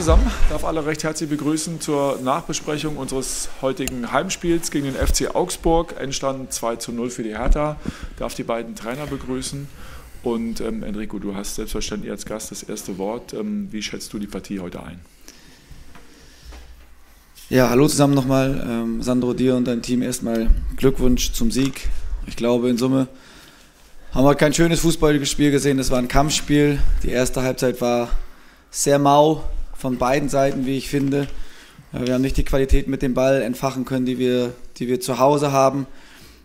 zusammen. Ich darf alle recht herzlich begrüßen zur Nachbesprechung unseres heutigen Heimspiels gegen den FC Augsburg. Endstand 2 zu 0 für die Hertha. Ich darf die beiden Trainer begrüßen. Und ähm, Enrico, du hast selbstverständlich als Gast das erste Wort. Ähm, wie schätzt du die Partie heute ein? Ja, hallo zusammen nochmal. Ähm, Sandro, dir und dein Team erstmal Glückwunsch zum Sieg. Ich glaube, in Summe haben wir kein schönes Fußballspiel gesehen. Das war ein Kampfspiel. Die erste Halbzeit war sehr mau von beiden Seiten, wie ich finde. Wir haben nicht die Qualität mit dem Ball entfachen können, die wir, die wir zu Hause haben.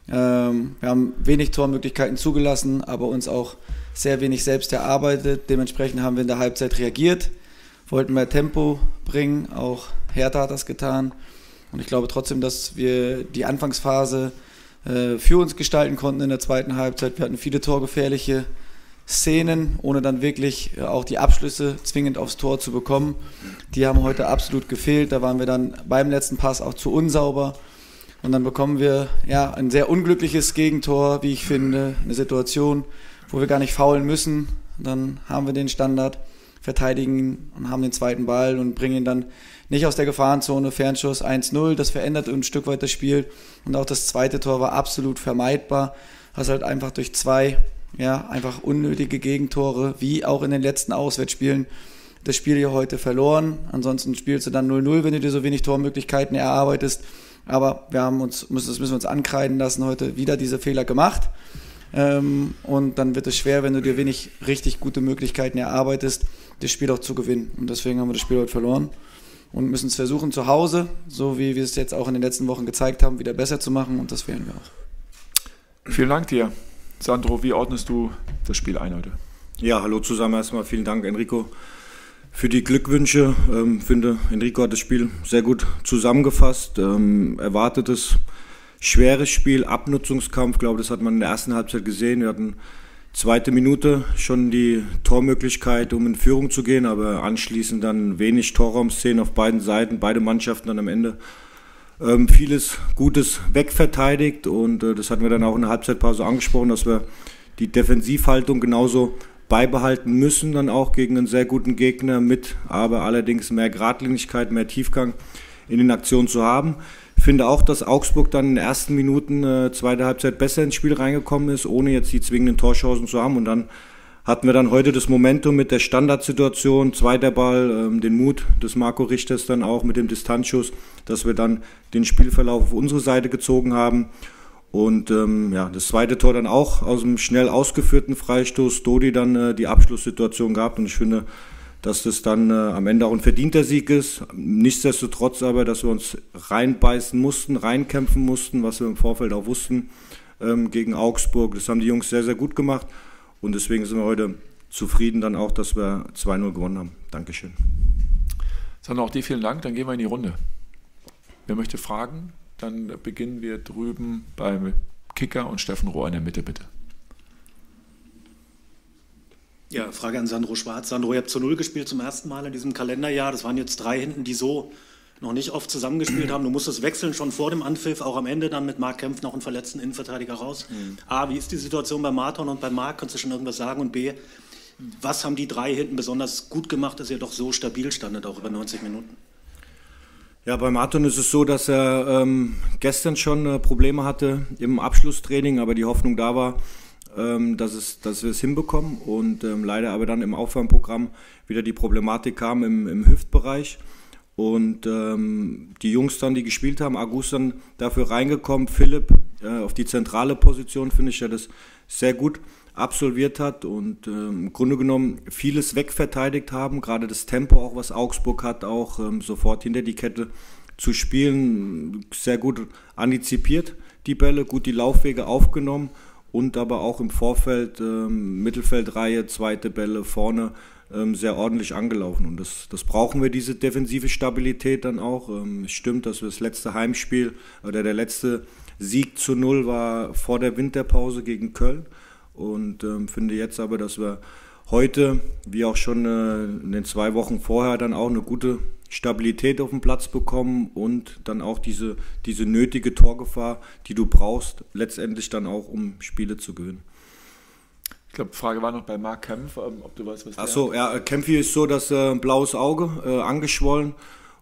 Ähm, wir haben wenig Tormöglichkeiten zugelassen, aber uns auch sehr wenig selbst erarbeitet. Dementsprechend haben wir in der Halbzeit reagiert, wollten mehr Tempo bringen. Auch Hertha hat das getan. Und ich glaube trotzdem, dass wir die Anfangsphase äh, für uns gestalten konnten in der zweiten Halbzeit. Wir hatten viele torgefährliche Szenen, ohne dann wirklich äh, auch die Abschlüsse zwingend aufs Tor zu bekommen. Die haben heute absolut gefehlt. Da waren wir dann beim letzten Pass auch zu unsauber. Und dann bekommen wir ja ein sehr unglückliches Gegentor, wie ich finde, eine Situation, wo wir gar nicht faulen müssen. Dann haben wir den Standard, verteidigen und haben den zweiten Ball und bringen ihn dann nicht aus der Gefahrenzone. Fernschuss 1-0, das verändert ein Stück weit das Spiel. Und auch das zweite Tor war absolut vermeidbar. Hast halt einfach durch zwei ja, einfach unnötige Gegentore, wie auch in den letzten Auswärtsspielen, das Spiel hier heute verloren. Ansonsten spielst du dann 0-0, wenn du dir so wenig Tormöglichkeiten erarbeitest. Aber wir haben uns, das müssen wir uns ankreiden lassen, heute wieder diese Fehler gemacht. Ähm, und dann wird es schwer, wenn du dir wenig richtig gute Möglichkeiten erarbeitest, das Spiel auch zu gewinnen. Und deswegen haben wir das Spiel heute verloren und müssen es versuchen, zu Hause, so wie wir es jetzt auch in den letzten Wochen gezeigt haben, wieder besser zu machen. Und das werden wir auch. Vielen Dank dir. Sandro, wie ordnest du das Spiel ein heute? Ja, hallo zusammen erstmal. Vielen Dank, Enrico, für die Glückwünsche. Ähm, finde, Enrico hat das Spiel sehr gut zusammengefasst. Ähm, erwartetes schweres Spiel, Abnutzungskampf, ich glaube, das hat man in der ersten Halbzeit gesehen. Wir hatten zweite Minute schon die Tormöglichkeit, um in Führung zu gehen, aber anschließend dann wenig Torraumszenen auf beiden Seiten, beide Mannschaften dann am Ende ähm, vieles Gutes wegverteidigt und äh, das hatten wir dann auch in der Halbzeitpause angesprochen, dass wir die Defensivhaltung genauso beibehalten müssen, dann auch gegen einen sehr guten Gegner mit, aber allerdings mehr Gradlinigkeit, mehr Tiefgang in den Aktionen zu haben. Ich finde auch, dass Augsburg dann in den ersten Minuten äh, zweite Halbzeit besser ins Spiel reingekommen ist, ohne jetzt die zwingenden Torchancen zu haben und dann hatten wir dann heute das Momentum mit der Standardsituation, zweiter Ball, ähm, den Mut des Marco Richters dann auch mit dem Distanzschuss, dass wir dann den Spielverlauf auf unsere Seite gezogen haben. Und ähm, ja, das zweite Tor dann auch aus dem schnell ausgeführten Freistoß, Dodi dann äh, die Abschlusssituation gehabt. Und ich finde, dass das dann äh, am Ende auch ein verdienter Sieg ist. Nichtsdestotrotz aber, dass wir uns reinbeißen mussten, reinkämpfen mussten, was wir im Vorfeld auch wussten ähm, gegen Augsburg. Das haben die Jungs sehr, sehr gut gemacht. Und deswegen sind wir heute zufrieden dann auch, dass wir 2-0 gewonnen haben. Dankeschön. Sandra, auch dir vielen Dank. Dann gehen wir in die Runde. Wer möchte fragen? Dann beginnen wir drüben beim Kicker und Steffen Rohr in der Mitte, bitte. Ja, Frage an Sandro Schwarz. Sandro, ihr habt zu Null gespielt zum ersten Mal in diesem Kalenderjahr. Das waren jetzt drei hinten, die so noch nicht oft zusammengespielt haben. Du musstest wechseln schon vor dem Anpfiff, auch am Ende dann mit Marc Kempf noch einen verletzten Innenverteidiger raus. Mhm. A, wie ist die Situation bei Marton und bei Marc? Kannst du schon irgendwas sagen? Und B, was haben die drei hinten besonders gut gemacht, dass ihr doch so stabil standet, auch über 90 Minuten? Ja, bei Martin ist es so, dass er ähm, gestern schon äh, Probleme hatte im Abschlusstraining, aber die Hoffnung da war, ähm, dass, es, dass wir es hinbekommen und ähm, leider aber dann im Aufwärmprogramm wieder die Problematik kam im, im Hüftbereich. Und ähm, die Jungs dann, die gespielt haben, August dann dafür reingekommen, Philipp äh, auf die zentrale Position, finde ich, der das sehr gut absolviert hat und äh, im Grunde genommen vieles wegverteidigt haben, gerade das Tempo auch, was Augsburg hat, auch ähm, sofort hinter die Kette zu spielen, sehr gut antizipiert die Bälle, gut die Laufwege aufgenommen und aber auch im Vorfeld, ähm, Mittelfeldreihe, zweite Bälle vorne sehr ordentlich angelaufen. Und das, das brauchen wir, diese defensive Stabilität dann auch. Ähm, es stimmt, dass wir das letzte Heimspiel oder der letzte Sieg zu Null war vor der Winterpause gegen Köln. Und ähm, finde jetzt aber, dass wir heute, wie auch schon äh, in den zwei Wochen vorher, dann auch eine gute Stabilität auf dem Platz bekommen und dann auch diese, diese nötige Torgefahr, die du brauchst, letztendlich dann auch, um Spiele zu gewinnen. Glaube, die Frage war noch bei Marc Kempf, ähm, ob du weißt, was Ach so, ja, Kempfi ist so, dass äh, blaues Auge, äh, angeschwollen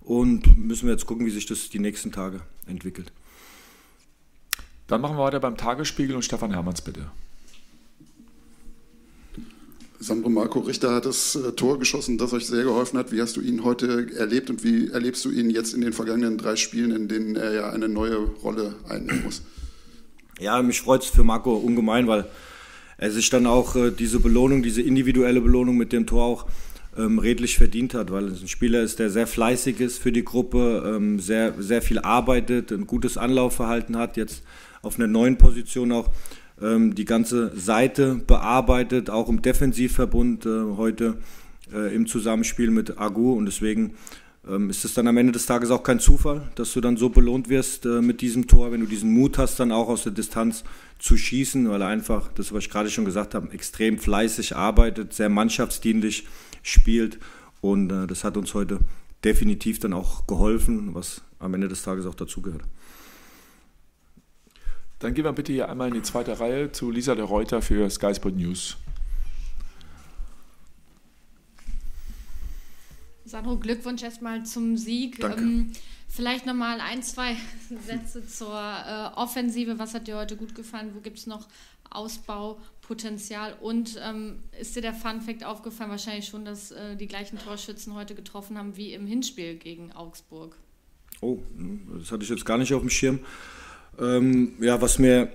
und müssen wir jetzt gucken, wie sich das die nächsten Tage entwickelt. Dann machen wir weiter beim Tagesspiegel und Stefan Hermanns bitte. Sandro Marco Richter hat das äh, Tor geschossen, das euch sehr geholfen hat. Wie hast du ihn heute erlebt und wie erlebst du ihn jetzt in den vergangenen drei Spielen, in denen er ja eine neue Rolle einnehmen muss? Ja, mich freut es für Marco ungemein, weil er sich dann auch äh, diese Belohnung, diese individuelle Belohnung mit dem Tor auch ähm, redlich verdient hat, weil es ein Spieler ist, der sehr fleißig ist für die Gruppe, ähm, sehr, sehr viel arbeitet, ein gutes Anlaufverhalten hat, jetzt auf einer neuen Position auch ähm, die ganze Seite bearbeitet, auch im Defensivverbund äh, heute äh, im Zusammenspiel mit Agu. Und deswegen ähm, ist es dann am Ende des Tages auch kein Zufall, dass du dann so belohnt wirst äh, mit diesem Tor, wenn du diesen Mut hast, dann auch aus der Distanz zu schießen, weil er einfach, das was ich gerade schon gesagt habe, extrem fleißig arbeitet, sehr mannschaftsdienlich spielt und äh, das hat uns heute definitiv dann auch geholfen, was am Ende des Tages auch dazugehört. Dann gehen wir bitte hier einmal in die zweite Reihe zu Lisa de Reuter für Sky Sport News. Sandro, Glückwunsch erstmal zum Sieg. Danke. Ähm, vielleicht nochmal ein, zwei Sätze zur äh, Offensive. Was hat dir heute gut gefallen? Wo gibt es noch Ausbaupotenzial? Und ähm, ist dir der Fun-Fact aufgefallen? Wahrscheinlich schon, dass äh, die gleichen Torschützen heute getroffen haben wie im Hinspiel gegen Augsburg. Oh, das hatte ich jetzt gar nicht auf dem Schirm. Ähm, ja, was mir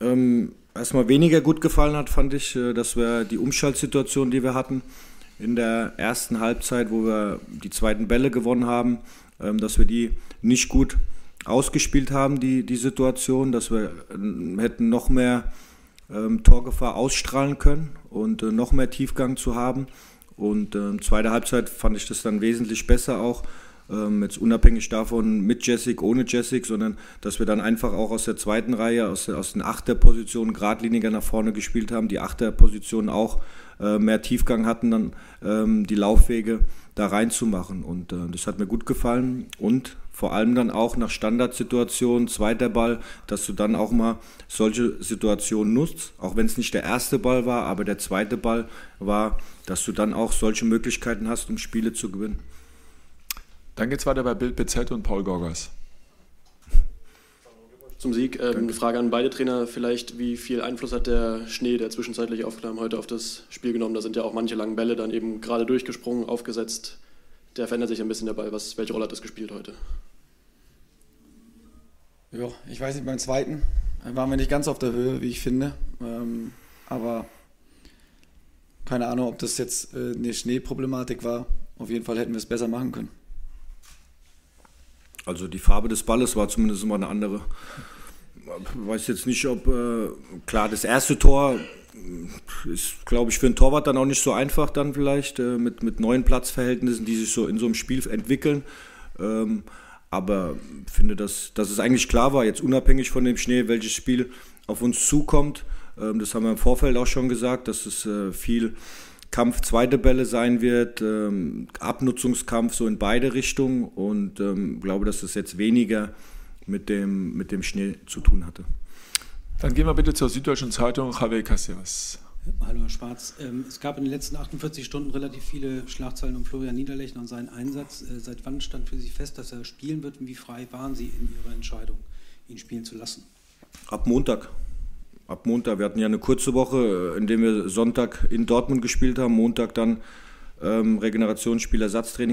ähm, erstmal weniger gut gefallen hat, fand ich, äh, dass wir die Umschaltsituation, die wir hatten in der ersten Halbzeit, wo wir die zweiten Bälle gewonnen haben, ähm, dass wir die nicht gut ausgespielt haben, die, die Situation, dass wir äh, hätten noch mehr ähm, Torgefahr ausstrahlen können und äh, noch mehr Tiefgang zu haben. Und zweite Halbzeit fand ich das dann wesentlich besser auch ähm, jetzt unabhängig davon mit Jessic, ohne Jessic, sondern dass wir dann einfach auch aus der zweiten Reihe, aus, aus den Achterpositionen geradliniger nach vorne gespielt haben, die Achterpositionen auch äh, mehr Tiefgang hatten, dann ähm, die Laufwege da reinzumachen. Und äh, das hat mir gut gefallen und vor allem dann auch nach Standardsituationen, zweiter Ball, dass du dann auch mal solche Situationen nutzt, auch wenn es nicht der erste Ball war, aber der zweite Ball war, dass du dann auch solche Möglichkeiten hast, um Spiele zu gewinnen. Dann geht es weiter bei Bild BZ und Paul Gorgas. Zum Sieg. Ähm, eine Frage an beide Trainer vielleicht, wie viel Einfluss hat der Schnee, der zwischenzeitlich aufkam, heute auf das Spiel genommen? Da sind ja auch manche langen Bälle dann eben gerade durchgesprungen, aufgesetzt. Der verändert sich ein bisschen der Ball. Was, welche Rolle hat das gespielt heute? Ja, ich weiß nicht, beim zweiten waren wir nicht ganz auf der Höhe, wie ich finde. Ähm, aber keine Ahnung, ob das jetzt äh, eine Schneeproblematik war. Auf jeden Fall hätten wir es besser machen können. Also die Farbe des Balles war zumindest immer eine andere. Ich weiß jetzt nicht, ob äh, klar das erste Tor ist, glaube ich, für einen Torwart dann auch nicht so einfach dann vielleicht äh, mit, mit neuen Platzverhältnissen, die sich so in so einem Spiel entwickeln. Ähm, aber ich finde, dass, dass es eigentlich klar war, jetzt unabhängig von dem Schnee, welches Spiel auf uns zukommt. Ähm, das haben wir im Vorfeld auch schon gesagt, dass es äh, viel Kampf zweite Bälle sein wird, ähm, Abnutzungskampf so in beide Richtungen und ähm, glaube, dass das jetzt weniger mit dem, mit dem Schnee zu tun hatte. Dann gehen wir bitte zur Süddeutschen Zeitung, Javier Casillas. Hallo Herr Schwarz. Ähm, es gab in den letzten 48 Stunden relativ viele Schlagzeilen um Florian Niederlechner und seinen Einsatz. Äh, seit wann stand für Sie fest, dass er spielen wird und wie frei waren Sie in Ihrer Entscheidung, ihn spielen zu lassen? Ab Montag ab Montag. Wir hatten ja eine kurze Woche, äh, in der wir Sonntag in Dortmund gespielt haben, Montag dann ähm, Regenerationsspiel,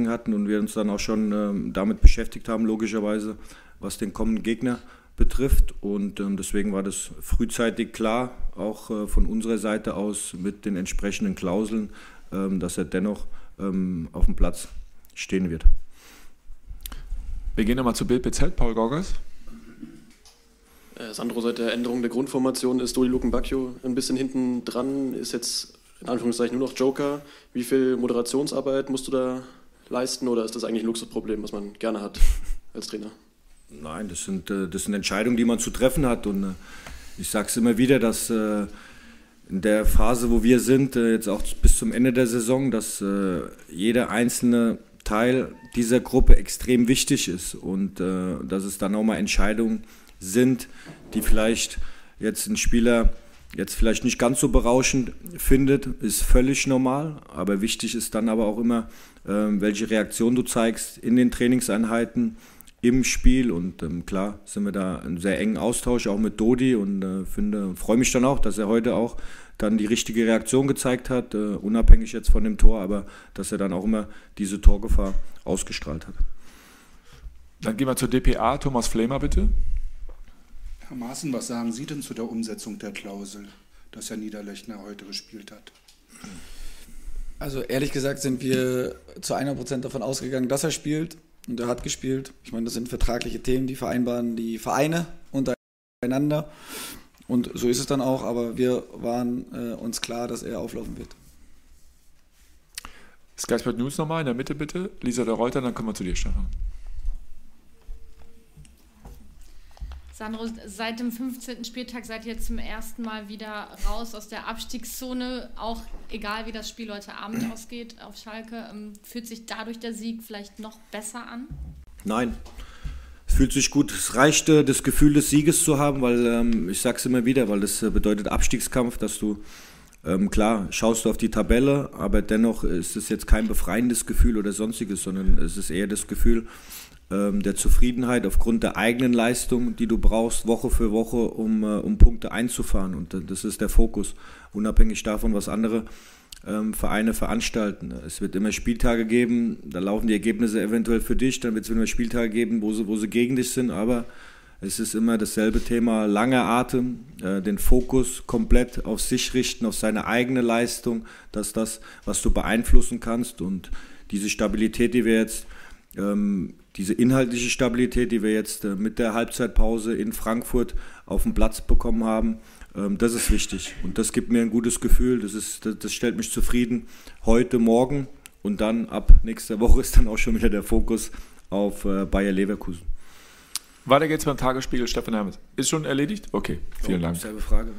hatten und wir uns dann auch schon ähm, damit beschäftigt haben, logischerweise, was den kommenden Gegner betrifft. Und ähm, deswegen war das frühzeitig klar, auch äh, von unserer Seite aus mit den entsprechenden Klauseln, ähm, dass er dennoch ähm, auf dem Platz stehen wird. Wir gehen nochmal zu Bild BZ, Paul Gorgas. Äh, Sandro, seit der Änderung der Grundformation ist Dodi Lukenbacchio ein bisschen hinten dran, ist jetzt in Anführungszeichen nur noch Joker. Wie viel Moderationsarbeit musst du da leisten oder ist das eigentlich ein Luxusproblem, was man gerne hat als Trainer? Nein, das sind, äh, das sind Entscheidungen, die man zu treffen hat und äh, ich sage es immer wieder, dass in der Phase, wo wir sind, jetzt auch bis zum Ende der Saison, dass jeder einzelne Teil dieser Gruppe extrem wichtig ist und dass es dann auch mal Entscheidungen gibt sind, die vielleicht jetzt ein Spieler jetzt vielleicht nicht ganz so berauschend findet, ist völlig normal. Aber wichtig ist dann aber auch immer, ähm, welche Reaktion du zeigst in den Trainingseinheiten, im Spiel. Und ähm, klar sind wir da einen sehr engen Austausch, auch mit Dodi. Und äh, finde, freue mich dann auch, dass er heute auch dann die richtige Reaktion gezeigt hat, äh, unabhängig jetzt von dem Tor, aber dass er dann auch immer diese Torgefahr ausgestrahlt hat. Dann gehen wir zur DPA. Thomas Flemer, bitte. Herr Maaßen, was sagen Sie denn zu der Umsetzung der Klausel, dass Herr Niederlechner heute gespielt hat? Also ehrlich gesagt sind wir zu 100% davon ausgegangen, dass er spielt und er hat gespielt. Ich meine, das sind vertragliche Themen, die vereinbaren die Vereine untereinander und so ist es dann auch, aber wir waren äh, uns klar, dass er auflaufen wird. Sky Sport News nochmal in der Mitte bitte. Lisa der Reuter, dann kommen wir zu dir, Stefan. Sandro, seit dem 15. Spieltag seid ihr zum ersten Mal wieder raus aus der Abstiegszone. Auch egal, wie das Spiel heute Abend ausgeht auf Schalke, ähm, fühlt sich dadurch der Sieg vielleicht noch besser an? Nein. Es fühlt sich gut. Es reichte, das Gefühl des Sieges zu haben, weil ähm, ich sage es immer wieder, weil das äh, bedeutet Abstiegskampf, dass du ähm, klar schaust du auf die Tabelle, aber dennoch ist es jetzt kein befreiendes Gefühl oder sonstiges, sondern es ist eher das Gefühl, der Zufriedenheit aufgrund der eigenen Leistung, die du brauchst, Woche für Woche, um, äh, um Punkte einzufahren. Und das ist der Fokus, unabhängig davon, was andere ähm, Vereine veranstalten. Es wird immer Spieltage geben, da laufen die Ergebnisse eventuell für dich, dann wird es immer Spieltage geben, wo sie, wo sie gegen dich sind, aber es ist immer dasselbe Thema, langer Atem, äh, den Fokus komplett auf sich richten, auf seine eigene Leistung, dass das, was du beeinflussen kannst und diese Stabilität, die wir jetzt ähm, diese inhaltliche Stabilität, die wir jetzt äh, mit der Halbzeitpause in Frankfurt auf den Platz bekommen haben, ähm, das ist wichtig. Und das gibt mir ein gutes Gefühl, das, ist, das, das stellt mich zufrieden. Heute, morgen und dann ab nächster Woche ist dann auch schon wieder der Fokus auf äh, Bayer Leverkusen. Weiter geht's beim Tagesspiegel, Stefan Hermes. Ist schon erledigt? Okay, vielen oh, Dank. Selbe Frage.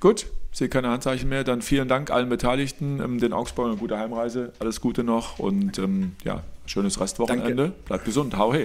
Gut, sehe keine Handzeichen mehr. Dann vielen Dank allen Beteiligten, ähm, den Augsburgern eine gute Heimreise, alles Gute noch und ähm, ja, schönes Restwochenende. Danke. Bleibt gesund, hau hey.